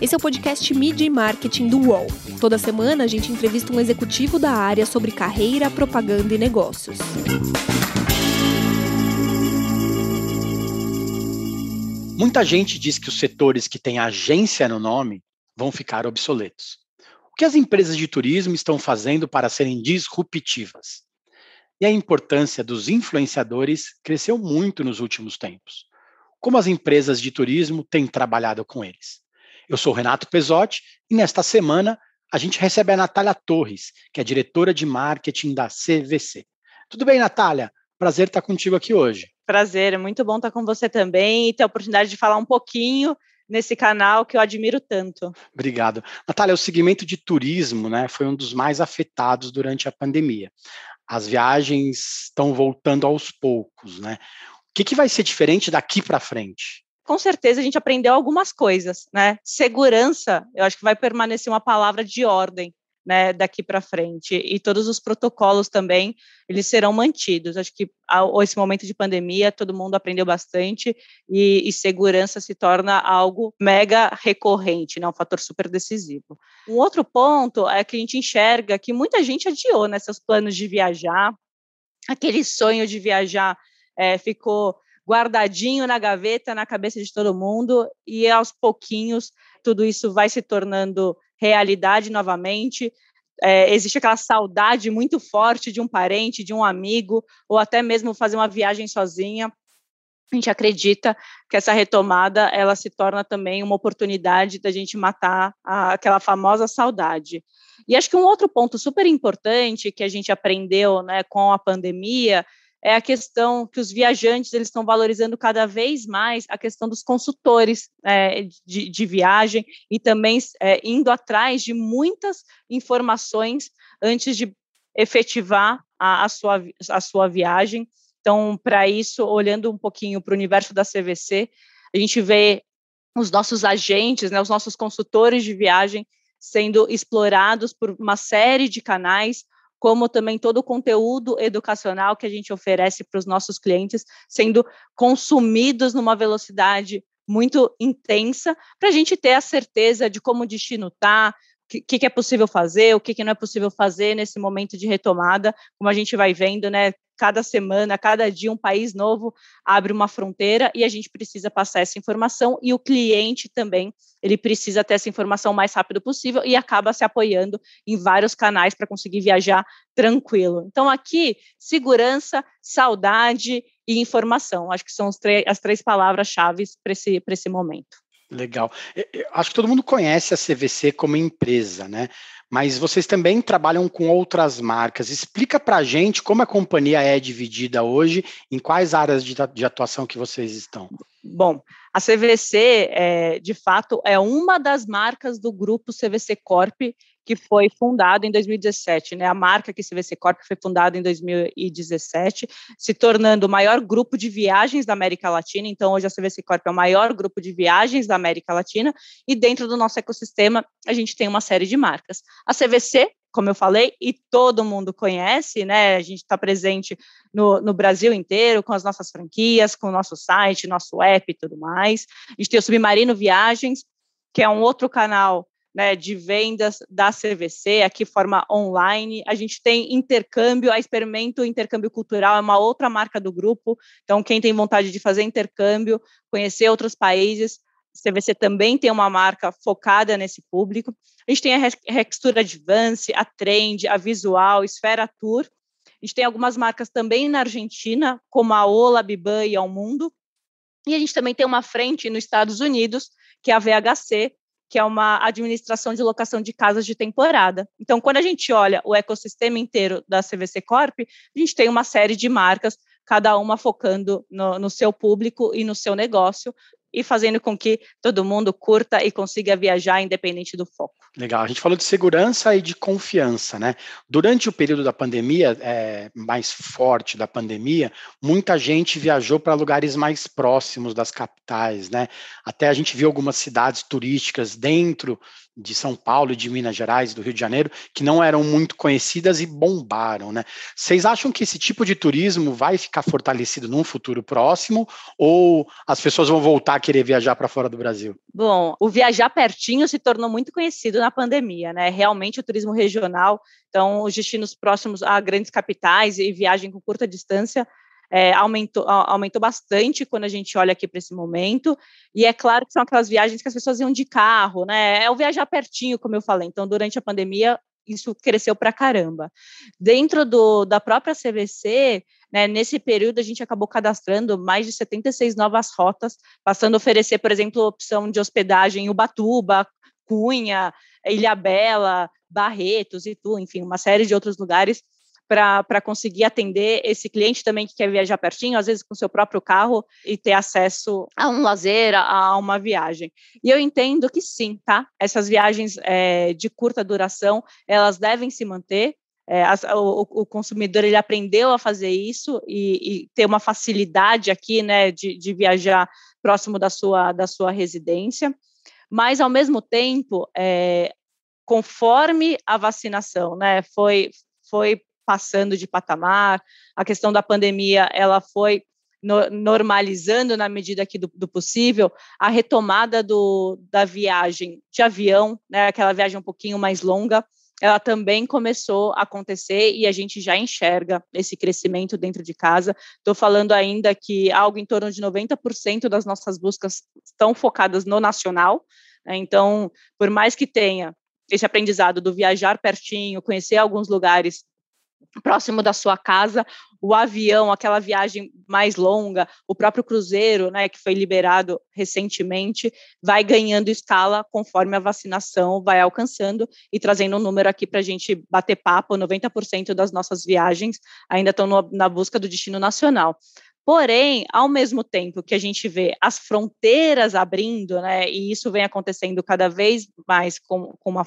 Esse é o podcast Media e Marketing do UOL. Toda semana a gente entrevista um executivo da área sobre carreira, propaganda e negócios. Muita gente diz que os setores que têm agência no nome vão ficar obsoletos. O que as empresas de turismo estão fazendo para serem disruptivas? E a importância dos influenciadores cresceu muito nos últimos tempos. Como as empresas de turismo têm trabalhado com eles? Eu sou Renato Pesotti e nesta semana a gente recebe a Natália Torres, que é diretora de marketing da CVC. Tudo bem, Natália? Prazer estar contigo aqui hoje. Prazer, é muito bom estar com você também e ter a oportunidade de falar um pouquinho nesse canal que eu admiro tanto. Obrigado. Natália, o segmento de turismo né, foi um dos mais afetados durante a pandemia as viagens estão voltando aos poucos, né? O que, que vai ser diferente daqui para frente? Com certeza a gente aprendeu algumas coisas, né? Segurança, eu acho que vai permanecer uma palavra de ordem né, daqui para frente. E todos os protocolos também, eles serão mantidos. Acho que esse momento de pandemia, todo mundo aprendeu bastante e, e, segurança se torna algo mega recorrente, né, um fator super decisivo. Um outro ponto é que a gente enxerga que muita gente adiou né, seus planos de viajar, aquele sonho de viajar é, ficou guardadinho na gaveta, na cabeça de todo mundo, e aos pouquinhos tudo isso vai se tornando realidade novamente. É, existe aquela saudade muito forte de um parente, de um amigo, ou até mesmo fazer uma viagem sozinha. A gente acredita que essa retomada ela se torna também uma oportunidade da gente matar a, aquela famosa saudade. E acho que um outro ponto super importante que a gente aprendeu né, com a pandemia é a questão que os viajantes eles estão valorizando cada vez mais a questão dos consultores é, de, de, viagem e também é, indo atrás de muitas informações antes de efetivar a, a, sua, a sua viagem. Então, para isso, olhando um pouquinho para o universo da CVC, a gente vê os nossos agentes, né, os nossos consultores de viagem sendo explorados por uma série de canais, como também todo o conteúdo educacional que a gente oferece para os nossos clientes sendo consumidos numa velocidade muito intensa, para a gente ter a certeza de como o destino está, o que, que, é possível fazer, o que, que não é possível fazer nesse momento de retomada, como a gente vai vendo, né? Cada semana, cada dia, um país novo abre uma fronteira e a gente precisa passar essa informação e o cliente também ele precisa ter essa informação o mais rápido possível e acaba se apoiando em vários canais para conseguir viajar tranquilo. Então, aqui, segurança, saudade e informação. Acho que são as três palavras-chave para esse, esse momento. Legal. Eu acho que todo mundo conhece a CVC como empresa, né? Mas vocês também trabalham com outras marcas. Explica para a gente como a companhia é dividida hoje, em quais áreas de, de atuação que vocês estão. Bom, a CVC, é, de fato, é uma das marcas do grupo CVC Corp, que foi fundado em 2017, né? A marca que CVC Corp foi fundada em 2017, se tornando o maior grupo de viagens da América Latina. Então, hoje a CVC Corp é o maior grupo de viagens da América Latina e dentro do nosso ecossistema a gente tem uma série de marcas. A CVC como eu falei, e todo mundo conhece, né? A gente está presente no, no, Brasil inteiro com as nossas franquias, com o nosso site, nosso app e tudo mais. A gente tem o Submarino Viagens, que é um outro canal né, de vendas da CVC, aqui forma online. A gente tem intercâmbio, a Experimento Intercâmbio Cultural é uma outra marca do grupo. Então, quem tem vontade de fazer intercâmbio, conhecer outros países, CVC também tem uma marca focada nesse público. A gente tem a Rextura Advance, a Trend, a Visual, Esfera Tour. A gente tem algumas marcas também na Argentina, como a Ola, Biban e Ao Mundo. E a gente também tem uma frente nos Estados Unidos, que é a VHC, que é uma administração de locação de casas de temporada. Então, quando a gente olha o ecossistema inteiro da CVC Corp, a gente tem uma série de marcas, cada uma focando no, no seu público e no seu negócio, e fazendo com que todo mundo curta e consiga viajar independente do foco. Legal, a gente falou de segurança e de confiança, né? Durante o período da pandemia, é, mais forte da pandemia, muita gente viajou para lugares mais próximos das capitais, né? Até a gente viu algumas cidades turísticas dentro de São Paulo, de Minas Gerais, do Rio de Janeiro, que não eram muito conhecidas e bombaram, né? Vocês acham que esse tipo de turismo vai ficar fortalecido num futuro próximo ou as pessoas vão voltar a querer viajar para fora do Brasil? Bom, o viajar pertinho se tornou muito conhecido na pandemia, né? Realmente o turismo regional, então os destinos próximos a grandes capitais e viagem com curta distância é, aumentou, aumentou bastante quando a gente olha aqui para esse momento. E é claro que são aquelas viagens que as pessoas iam de carro, né? É o viajar pertinho, como eu falei. Então, durante a pandemia, isso cresceu para caramba. Dentro do, da própria CVC, né, nesse período a gente acabou cadastrando mais de 76 novas rotas, passando a oferecer, por exemplo, opção de hospedagem em Ubatuba, Cunha, Ilhabela, Barretos e tudo, enfim, uma série de outros lugares para conseguir atender esse cliente também que quer viajar pertinho, às vezes com seu próprio carro, e ter acesso a um lazer, a uma viagem. E eu entendo que sim, tá? Essas viagens é, de curta duração, elas devem se manter, é, o, o, consumidor ele aprendeu a fazer isso e, e ter uma facilidade aqui, né, de, de, viajar próximo da sua, da sua residência, mas ao mesmo tempo, é, conforme a vacinação, né, foi, foi passando de patamar, a questão da pandemia, ela foi no, normalizando na medida que do, do, possível, a retomada do, da viagem de avião, né, aquela viagem um pouquinho mais longa, ela também começou a acontecer e a gente já enxerga esse crescimento dentro de casa. Estou falando ainda que algo em torno de 90% das nossas buscas estão focadas no nacional. Né, então, por mais que tenha esse aprendizado do viajar pertinho, conhecer alguns lugares próximo da sua casa, o avião, aquela viagem mais longa, o próprio cruzeiro, né, que foi liberado recentemente, vai ganhando escala conforme a vacinação vai alcançando e trazendo um número aqui para a gente bater papo, 90% das nossas viagens ainda estão na busca do destino nacional. Porém, ao mesmo tempo que a gente vê as fronteiras abrindo, né, e isso vem acontecendo cada vez mais com, com uma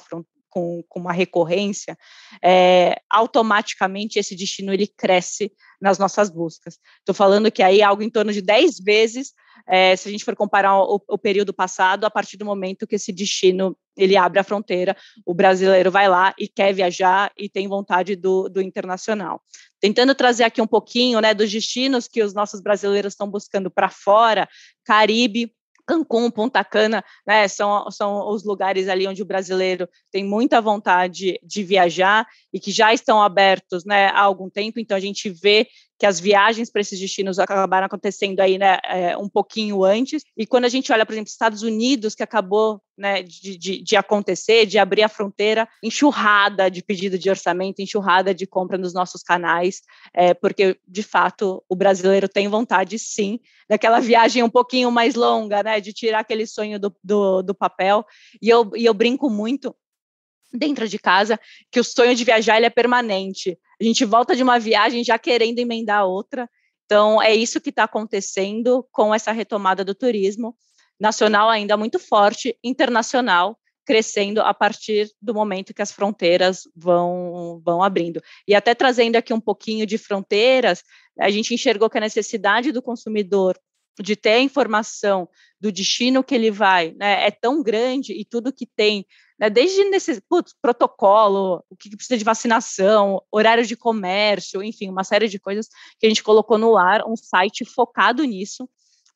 com, com uma recorrência, é, automaticamente esse destino ele cresce nas nossas buscas. Estou falando que aí algo em torno de 10 vezes, é, se a gente for comparar o, o, período passado, a partir do momento que esse destino ele abre a fronteira, o brasileiro vai lá e quer viajar e tem vontade do, do internacional. Tentando trazer aqui um pouquinho né, dos destinos que os nossos brasileiros estão buscando para fora, Caribe, Cancún, Ponta Cana, né, são, são os lugares ali onde o brasileiro tem muita vontade de viajar e que já estão abertos né, há algum tempo, então a gente vê que as viagens para esses destinos acabaram acontecendo aí, né, é, um pouquinho antes. E quando a gente olha, por exemplo, Estados Unidos, que acabou, né, de, de, de, acontecer, de abrir a fronteira, enxurrada de pedido de orçamento, enxurrada de compra nos nossos canais, é, porque de fato o brasileiro tem vontade, sim, daquela viagem um pouquinho mais longa, né, de tirar aquele sonho do, do, do papel. E eu, e eu brinco muito dentro de casa que o sonho de viajar ele é permanente. A gente volta de uma viagem já querendo emendar outra. Então, é isso que está acontecendo com essa retomada do turismo nacional ainda muito forte, internacional crescendo a partir do momento que as fronteiras vão, vão abrindo. E até trazendo aqui um pouquinho de fronteiras, a gente enxergou que a necessidade do consumidor de ter a informação do destino que ele vai né, é tão grande e tudo que tem né? Desde nesse putz, protocolo, o que precisa de vacinação, horário de comércio, enfim, uma série de coisas que a gente colocou no ar, um site focado nisso,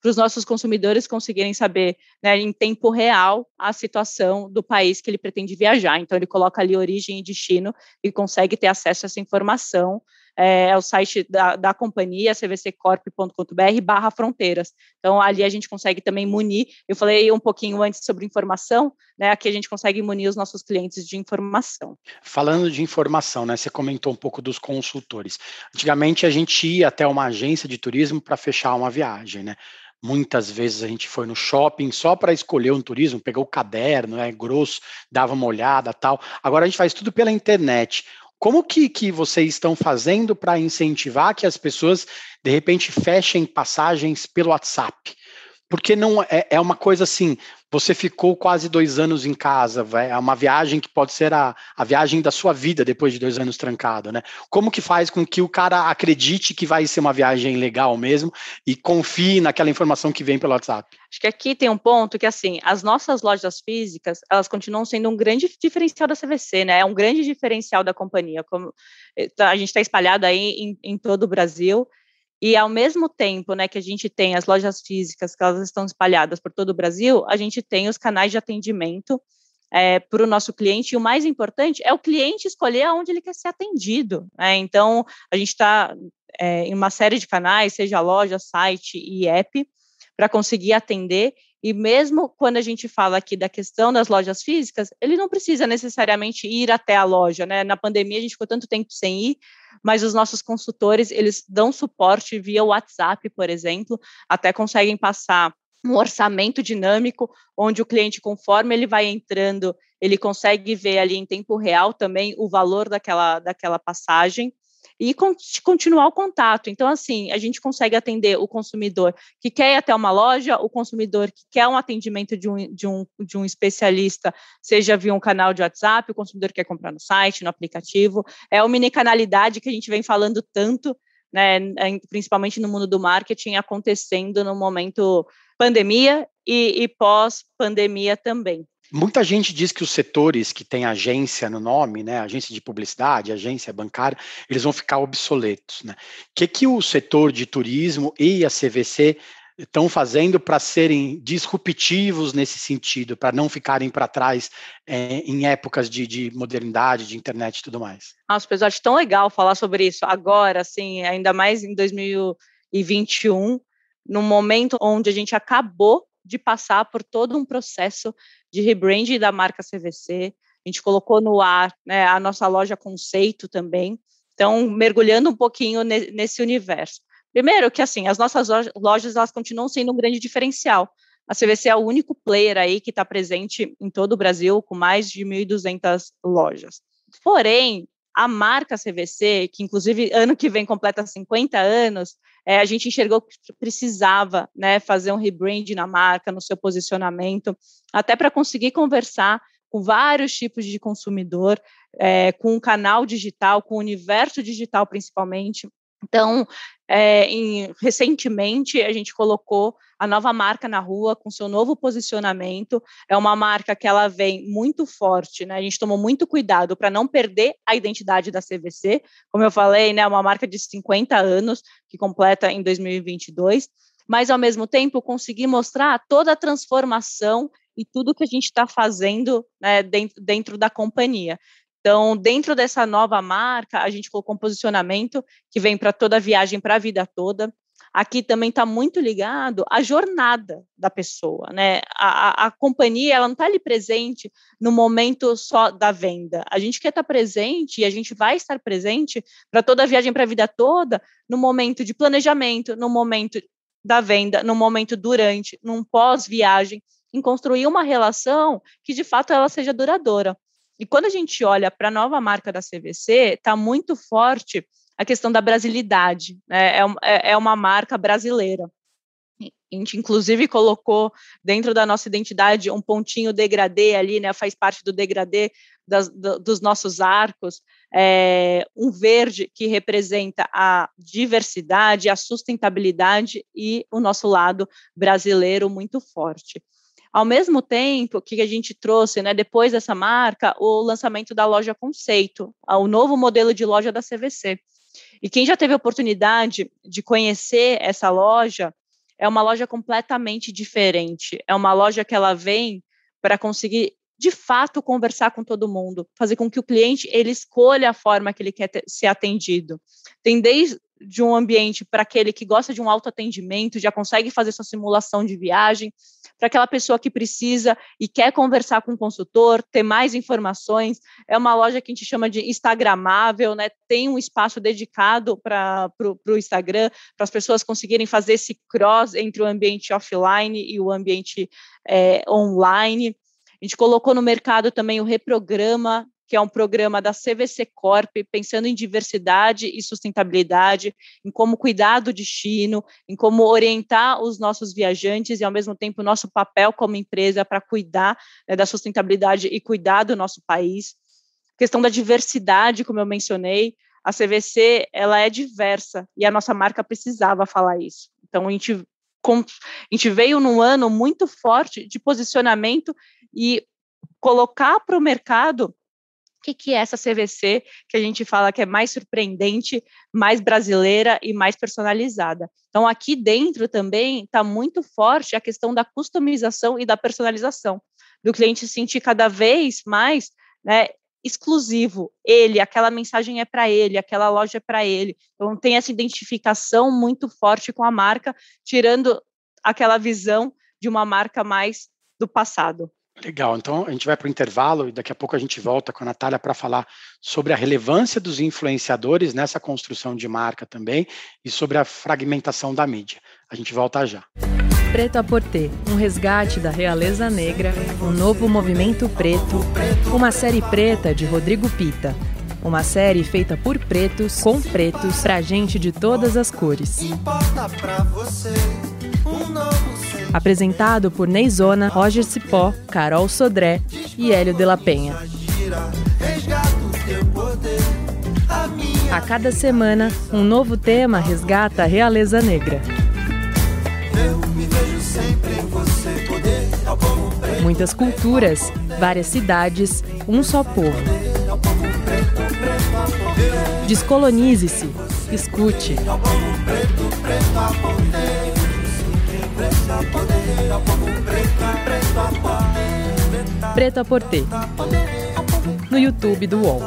para os nossos consumidores conseguirem saber né, em tempo real a situação do país que ele pretende viajar. Então, ele coloca ali origem e destino e consegue ter acesso a essa informação é, é o site da, da companhia, cvccorp.com.br barra fronteiras. Então, ali a gente consegue também munir, eu falei um pouquinho antes sobre informação, né, aqui a gente consegue munir os nossos clientes de informação. Falando de informação, né, você comentou um pouco dos consultores. Antigamente a gente ia até uma agência de turismo para fechar uma viagem, né? Muitas vezes a gente foi no shopping só para escolher um turismo, pegou o caderno, é grosso, dava uma olhada, tal. Agora a gente faz tudo pela internet. Como que, que vocês estão fazendo para incentivar que as pessoas, de repente, fechem passagens pelo WhatsApp? Porque não é, é uma coisa assim, você ficou quase dois anos em casa, é uma viagem que pode ser a, a viagem da sua vida depois de dois anos trancado, né? Como que faz com que o cara acredite que vai ser uma viagem legal mesmo e confie naquela informação que vem pelo WhatsApp? Acho que aqui tem um ponto que, assim, as nossas lojas físicas, elas continuam sendo um grande diferencial da CVC, né? É um grande diferencial da companhia. Como eh, tá, a gente está espalhado aí em, em todo o Brasil, E ao mesmo tempo, né, que a gente tem as lojas físicas, que elas estão espalhadas por todo o Brasil, a gente tem os canais de atendimento é, para o nosso cliente. E o mais importante é o cliente escolher aonde ele quer ser atendido. Né? Então, a gente está é, em uma série de canais, seja loja, site e app, para conseguir atender. E mesmo quando a gente fala aqui da questão das lojas físicas, ele não precisa necessariamente ir até a loja, né? Na pandemia a gente ficou tanto tempo sem ir, mas os nossos consultores, eles dão suporte via WhatsApp, por exemplo, até conseguem passar um orçamento dinâmico, onde o cliente, conforme ele vai entrando, ele consegue ver ali em tempo real também o valor daquela, daquela passagem e continuar o contato. Então, assim, a gente consegue atender o consumidor que quer ir até uma loja, o consumidor que quer um atendimento de um, de um, de um especialista, seja via um canal de WhatsApp, o consumidor que quer comprar no site, no aplicativo. É uma mini-canalidade que a gente vem falando tanto, né, principalmente no mundo do marketing, acontecendo no momento pandemia e, e pós-pandemia também. Muita gente diz que os setores que têm agência no nome, né, agência de publicidade, agência bancária, eles vão ficar obsoletos. Né? O que, que o setor de turismo e a CVC estão fazendo para serem disruptivos nesse sentido, para não ficarem para trás é, em épocas de, de, modernidade, de internet e tudo mais? Nossa, pessoal, acho tão legal falar sobre isso agora, assim, ainda mais em 2021, no momento onde a gente acabou de passar por todo um processo de rebranding da marca CVC. A gente colocou no ar né, a nossa loja conceito também. Então, mergulhando um pouquinho ne nesse universo. Primeiro que assim, as nossas lojas elas continuam sendo um grande diferencial. A CVC é o único player aí que está presente em todo o Brasil, com mais de 1.200 lojas. Porém, a marca CVC, que inclusive ano que vem completa 50 anos, é, a gente enxergou que precisava né, fazer um rebrand na marca, no seu posicionamento, até para conseguir conversar com vários tipos de consumidor, é, com o canal digital, com o universo digital principalmente. Então, é, em, recentemente, a gente colocou a nova marca na rua com seu novo posicionamento. É uma marca que ela vem muito forte, né? A gente tomou muito cuidado para não perder a identidade da CVC. Como eu falei, né, uma marca de 50 anos que completa em 2022, mas ao mesmo tempo conseguir mostrar toda a transformação e tudo que a gente está fazendo né, dentro, dentro da companhia. Então, dentro dessa nova marca, a gente colocou um posicionamento que vem para toda a viagem, para a vida toda. Aqui também está muito ligado à jornada da pessoa, né? A, a, a companhia ela não está ali presente no momento só da venda. A gente quer estar tá presente e a gente vai estar presente para toda a viagem para a vida toda, no momento de planejamento, no momento da venda, no momento durante, num pós-viagem, em construir uma relação que de fato ela seja duradoura. E quando a gente olha para a nova marca da CVC, está muito forte a questão da brasilidade, né? é, é, é uma marca brasileira. A gente, inclusive, colocou dentro da nossa identidade um pontinho degradê ali, né? Faz parte do degradê das, do, dos nossos arcos, é, um verde que representa a diversidade, a sustentabilidade e o nosso lado brasileiro muito forte. Ao mesmo tempo que a gente trouxe, né, depois dessa marca, o lançamento da loja conceito, o novo modelo de loja da CVC. E quem já teve a oportunidade de conhecer essa loja, é uma loja completamente diferente. É uma loja que ela vem para conseguir de fato conversar com todo mundo, fazer com que o cliente ele escolha a forma que ele quer ter, ser atendido. Tem desde de um ambiente para aquele que gosta de um autoatendimento, já consegue fazer sua simulação de viagem, para aquela pessoa que precisa e quer conversar com o consultor, ter mais informações. É uma loja que a gente chama de Instagramável, né? Tem um espaço dedicado para o Instagram, para as pessoas conseguirem fazer esse cross entre o ambiente offline e o ambiente é, online. A gente colocou no mercado também o Reprograma, que é um programa da CVC Corp, pensando em diversidade e sustentabilidade, em como cuidar do destino, em como orientar os nossos viajantes e, ao mesmo tempo, o nosso papel como empresa para cuidar né, da sustentabilidade e cuidar do nosso país. Questão da diversidade, como eu mencionei, a CVC ela é diversa e a nossa marca precisava falar isso. Então, a gente, a gente veio num ano muito forte de posicionamento e colocar para o mercado que, que é essa CVC que a gente fala que é mais surpreendente, mais brasileira e mais personalizada. Então, aqui dentro também está muito forte a questão da customização e da personalização, do cliente sentir cada vez mais né, exclusivo, ele, aquela mensagem é para ele, aquela loja é para ele. Então, tem essa identificação muito forte com a marca, tirando aquela visão de uma marca mais do passado. Legal, então a gente vai para o intervalo e daqui a pouco a gente volta com a Natália para falar sobre a relevância dos influenciadores nessa construção de marca também e sobre a fragmentação da mídia. A gente volta já. Preto a Porter, um resgate da realeza negra, um novo movimento preto, uma série preta de Rodrigo Pita. Uma série feita por pretos, com pretos, pra gente de todas as cores. Apresentado por Neizona, Roger Cipó, Carol Sodré e Hélio de la Penha. A cada semana, um novo tema resgata a realeza negra. Muitas culturas, várias cidades, um só povo. Descolonize-se, escute. Preto a Porter. No YouTube do UOL.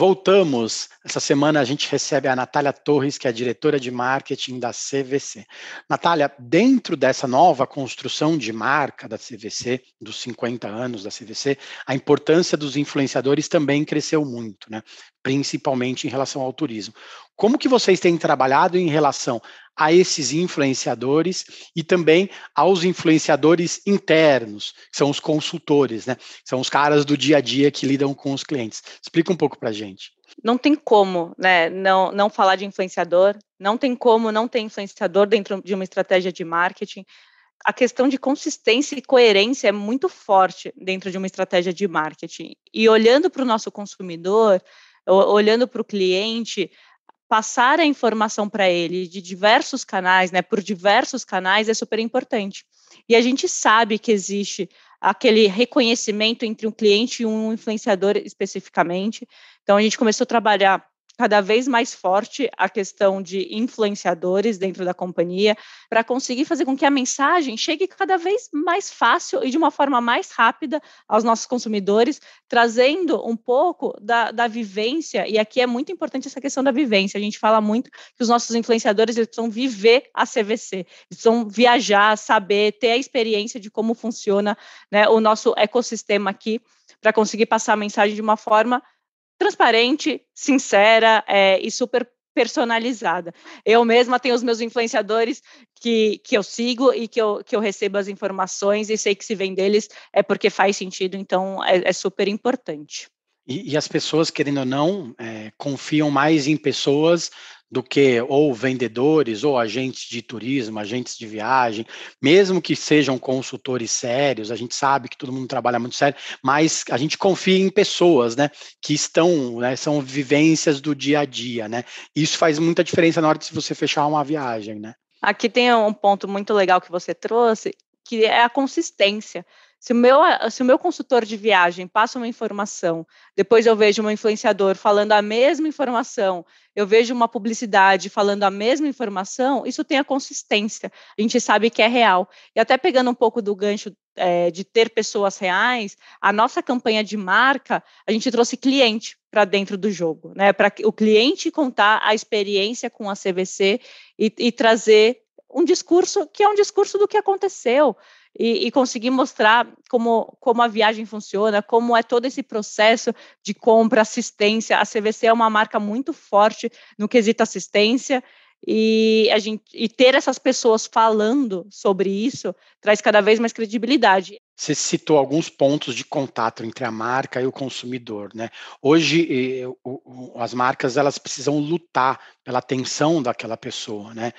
Voltamos. Essa semana a gente recebe a Natália Torres, que é diretora de marketing da CVC. Natália, dentro dessa nova construção de marca da CVC, dos 50 anos da CVC, a importância dos influenciadores também cresceu muito, né? principalmente em relação ao turismo. Como que vocês têm trabalhado em relação a esses influenciadores e também aos influenciadores internos, que são os consultores, né? São os caras do dia a dia que lidam com os clientes. Explica um pouco para gente. Não tem como, né, não, não falar de influenciador, não tem como não ter influenciador dentro de uma estratégia de marketing. A questão de consistência e coerência é muito forte dentro de uma estratégia de marketing. E olhando para o nosso consumidor, olhando para o cliente, passar a informação para ele de diversos canais, né, por diversos canais, é super importante. E a gente sabe que existe aquele reconhecimento entre um cliente e um influenciador especificamente. Então, a gente começou a trabalhar cada vez mais forte a questão de influenciadores dentro da companhia, para conseguir fazer com que a mensagem chegue cada vez mais fácil e de uma forma mais rápida aos nossos consumidores, trazendo um pouco da, da vivência, e aqui é muito importante essa questão da vivência, a gente fala muito que os nossos influenciadores eles precisam viver a CVC, eles precisam viajar, saber, ter a experiência de como funciona né, o nosso ecossistema aqui, para conseguir passar a mensagem de uma forma transparente, sincera é, e super personalizada. Eu mesma tenho os meus influenciadores que, que eu sigo e que eu, que eu recebo as informações e sei que se vem deles é porque faz sentido, então é, é super importante. E, e, as pessoas, querendo ou não, é, confiam mais em pessoas do que ou vendedores ou agentes de turismo, agentes de viagem, mesmo que sejam consultores sérios, a gente sabe que todo mundo trabalha muito sério, mas a gente confia em pessoas, né, que estão, né, são vivências do dia a dia, né? Isso faz muita diferença na hora de você fechar uma viagem, né? Aqui tem um ponto muito legal que você trouxe, que é a consistência. Se o, meu, se o meu consultor de viagem passa uma informação, depois eu vejo um influenciador falando a mesma informação, eu vejo uma publicidade falando a mesma informação, isso tem a consistência, a gente sabe que é real. E até pegando um pouco do gancho é, de ter pessoas reais, a nossa campanha de marca, a gente trouxe cliente para dentro do jogo, né? Para o cliente contar a experiência com a CVC e, e trazer um discurso que é um discurso do que aconteceu e, e, conseguir mostrar como, como a viagem funciona, como é todo esse processo de compra, assistência. A CVC é uma marca muito forte no quesito assistência e a gente e ter essas pessoas falando sobre isso traz cada vez mais credibilidade. Você citou alguns pontos de contato entre a marca e o consumidor, né? Hoje as marcas elas precisam lutar pela atenção daquela pessoa, né?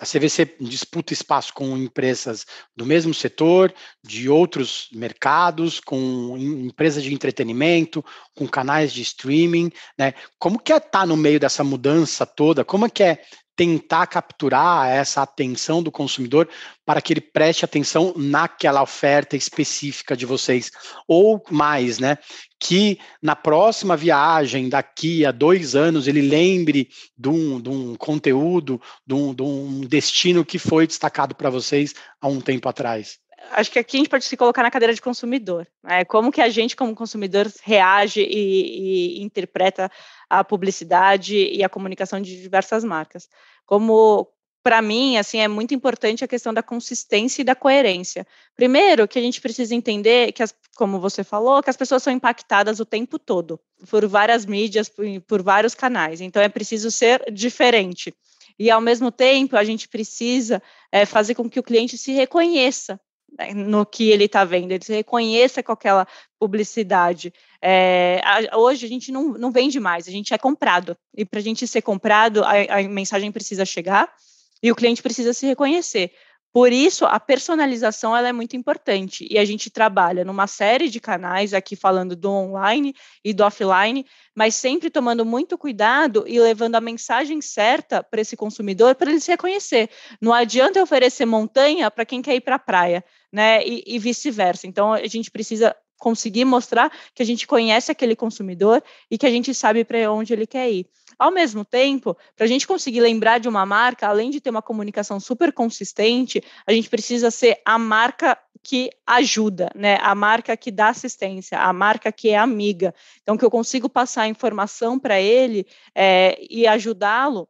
A CVC disputa espaço com empresas do mesmo setor, de outros mercados, com empresas de entretenimento, com canais de streaming, né? Como que é estar tá no meio dessa mudança toda? Como é que é tentar capturar essa atenção do consumidor para que ele preste atenção naquela oferta específica? de vocês, ou mais, né? Que na próxima viagem, daqui a dois anos, ele lembre de um, de um conteúdo, de um, de um destino que foi destacado para vocês há um tempo atrás? acho que aqui a gente pode se colocar na cadeira de consumidor. Né? Como que a gente, como consumidor, reage e, e, interpreta a publicidade e a comunicação de diversas marcas. Como para mim, assim, é muito importante a questão da consistência e da coerência. Primeiro, que a gente precisa entender que, as, como você falou, que as pessoas são impactadas o tempo todo por várias mídias, por, por vários canais. Então, é preciso ser diferente. E, ao mesmo tempo, a gente precisa é, fazer com que o cliente se reconheça né, no que ele está vendo, ele se reconheça com aquela publicidade. É, a, hoje a gente não, não vende mais, a gente é comprado. E para a gente ser comprado, a, a mensagem precisa chegar e o cliente precisa se reconhecer. Por isso, a personalização ela é muito importante e a gente trabalha numa série de canais aqui falando do online e do offline, mas sempre tomando muito cuidado e levando a mensagem certa para esse consumidor para ele se reconhecer. Não adianta oferecer montanha para quem quer ir para a praia, né? E, e vice-versa. Então, a gente precisa conseguir mostrar que a gente conhece aquele consumidor e que a gente sabe para onde ele quer ir. Ao mesmo tempo, para a gente conseguir lembrar de uma marca, além de ter uma comunicação super consistente, a gente precisa ser a marca que ajuda, né? A marca que dá assistência, a marca que é amiga. Então, que eu consigo passar informação para ele é, e ajudá-lo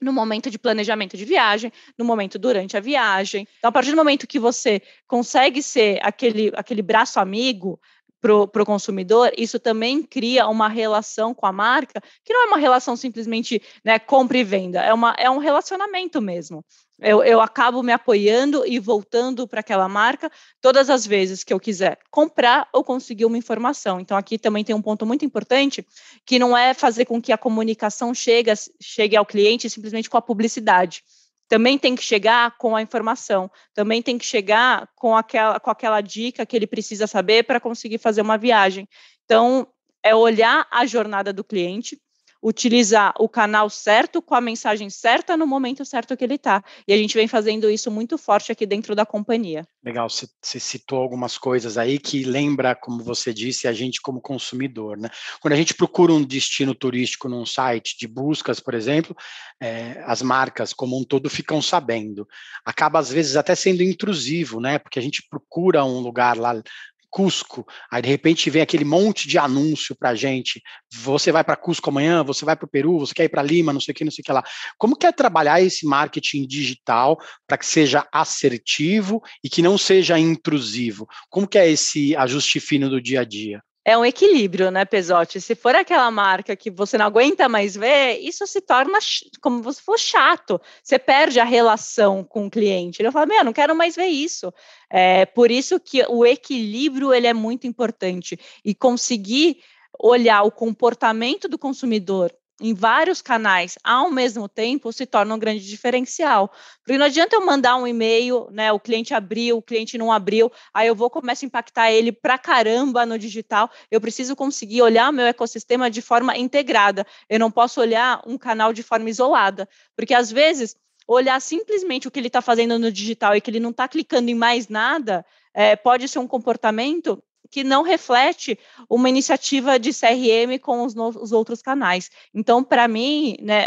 no momento de planejamento de viagem, no momento durante a viagem. Então, a partir do momento que você consegue ser aquele, aquele braço amigo para o consumidor, isso também cria uma relação com a marca, que não é uma relação simplesmente né, compra e venda, é, uma, é um relacionamento mesmo. Eu, eu acabo me apoiando e voltando para aquela marca todas as vezes que eu quiser comprar ou conseguir uma informação. Então, aqui também tem um ponto muito importante, que não é fazer com que a comunicação chegue, chegue ao cliente simplesmente com a publicidade também tem que chegar com a informação, também tem que chegar com aquela, com aquela dica que ele precisa saber para conseguir fazer uma viagem. Então, é olhar a jornada do cliente, utilizar o canal certo com a mensagem certa no momento certo que ele está. E a gente vem fazendo isso muito forte aqui dentro da companhia. Legal, você, citou algumas coisas aí que lembra, como você disse, a gente como consumidor, né? Quando a gente procura um destino turístico num site de buscas, por exemplo, é, as marcas como um todo ficam sabendo. Acaba às vezes até sendo intrusivo, né? Porque a gente procura um lugar lá Cusco, aí de repente vem aquele monte de anúncio para gente, você vai para Cusco amanhã, você vai para o Peru, você quer ir para Lima, não sei o que, não sei o que lá. Como que é trabalhar esse marketing digital para que seja assertivo e que não seja intrusivo? Como que é esse ajuste fino do dia a dia? É um equilíbrio, né, Pesote? Se for aquela marca que você não aguenta mais ver, isso se torna como se fosse chato. Você perde a relação com o cliente. Ele fala, meu, não quero mais ver isso. É por isso que o equilíbrio ele é muito importante e conseguir olhar o comportamento do consumidor em vários canais ao mesmo tempo se torna um grande diferencial. Porque não adianta eu mandar um e-mail, né? O cliente abriu, o cliente não abriu, aí eu vou começar a impactar ele pra caramba no digital. Eu preciso conseguir olhar o meu ecossistema de forma integrada. Eu não posso olhar um canal de forma isolada, porque às vezes olhar simplesmente o que ele está fazendo no digital e que ele não está clicando em mais nada, é, pode ser um comportamento que não reflete uma iniciativa de CRM com os, os outros canais. Então, para mim, né,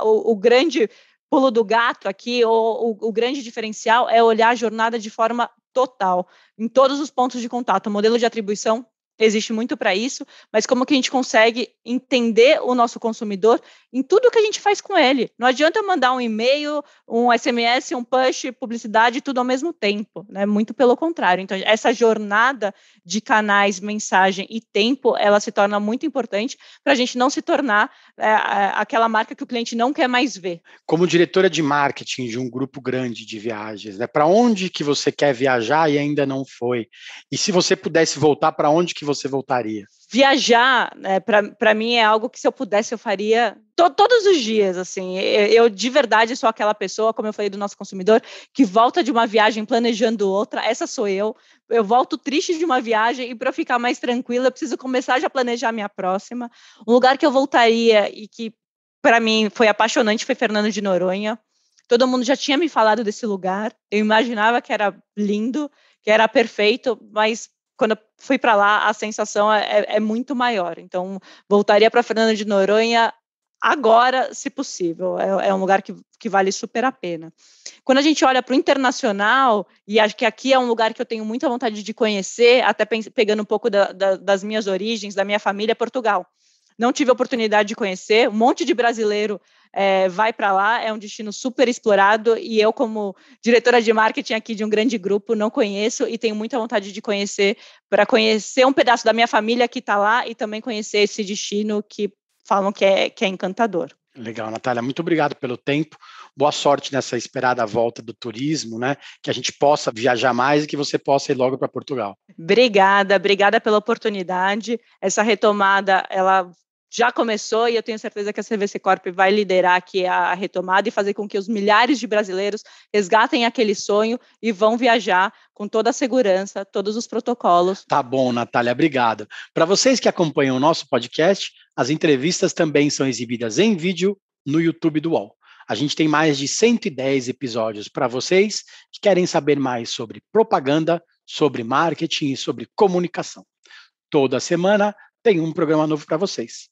o, o, grande pulo do gato aqui, o, o, o grande diferencial é olhar a jornada de forma total, em todos os pontos de contato. Modelo de atribuição existe muito para isso, mas como que a gente consegue entender o nosso consumidor em tudo que a gente faz com ele. Não adianta eu mandar um e-mail, um SMS, um push, publicidade, tudo ao mesmo tempo, né? Muito pelo contrário. Então, essa jornada de canais, mensagem e tempo, ela se torna muito importante para a gente não se tornar é, aquela marca que o cliente não quer mais ver. Como diretora de marketing de um grupo grande de viagens, né? Para onde que você quer viajar e ainda não foi? E se você pudesse voltar, para onde que você voltaria? Viajar, né, para mim, é algo que se eu pudesse, eu faria to, todos os dias, assim. Eu, de verdade, sou aquela pessoa, como eu falei do nosso consumidor, que volta de uma viagem planejando outra. Essa sou eu. Eu volto triste de uma viagem e, para ficar mais tranquila, eu preciso começar já a planejar a minha próxima. Um lugar que eu voltaria e que, para mim, foi apaixonante foi Fernando de Noronha Todo mundo já tinha me falado desse lugar. Eu imaginava que era lindo, que era perfeito, mas quando eu fui para lá, a sensação é, é, é, muito maior. Então, voltaria para Fernando de Noronha agora, se possível. É, é, um lugar que, que vale super a pena. Quando a gente olha para o internacional, e acho que aqui é um lugar que eu tenho muita vontade de conhecer, até pegando um pouco da, da, das minhas origens, da minha família, Portugal. Não tive a oportunidade de conhecer, um monte de brasileiro é, vai para lá, é um destino super explorado e eu, como diretora de marketing aqui de um grande grupo, não conheço e tenho muita vontade de conhecer, para conhecer um pedaço da minha família que está lá e também conhecer esse destino que falam que é, que é encantador. Legal, Natália, muito obrigado pelo tempo. Boa sorte nessa esperada volta do turismo, né? Que a gente possa viajar mais e que você possa ir logo para Portugal. Obrigada, obrigada pela oportunidade. Essa retomada, ela já começou e eu tenho certeza que a CVC Corp vai liderar aqui a retomada e fazer com que os milhares de brasileiros resgatem aquele sonho e vão viajar com toda a segurança, todos os protocolos. Tá bom, Natália, obrigado. Para vocês que acompanham o nosso podcast, as entrevistas também são exibidas em vídeo no YouTube do UOL. A gente tem mais de 110 episódios para vocês que querem saber mais sobre propaganda, sobre marketing e sobre comunicação. Toda semana tem um programa novo para vocês.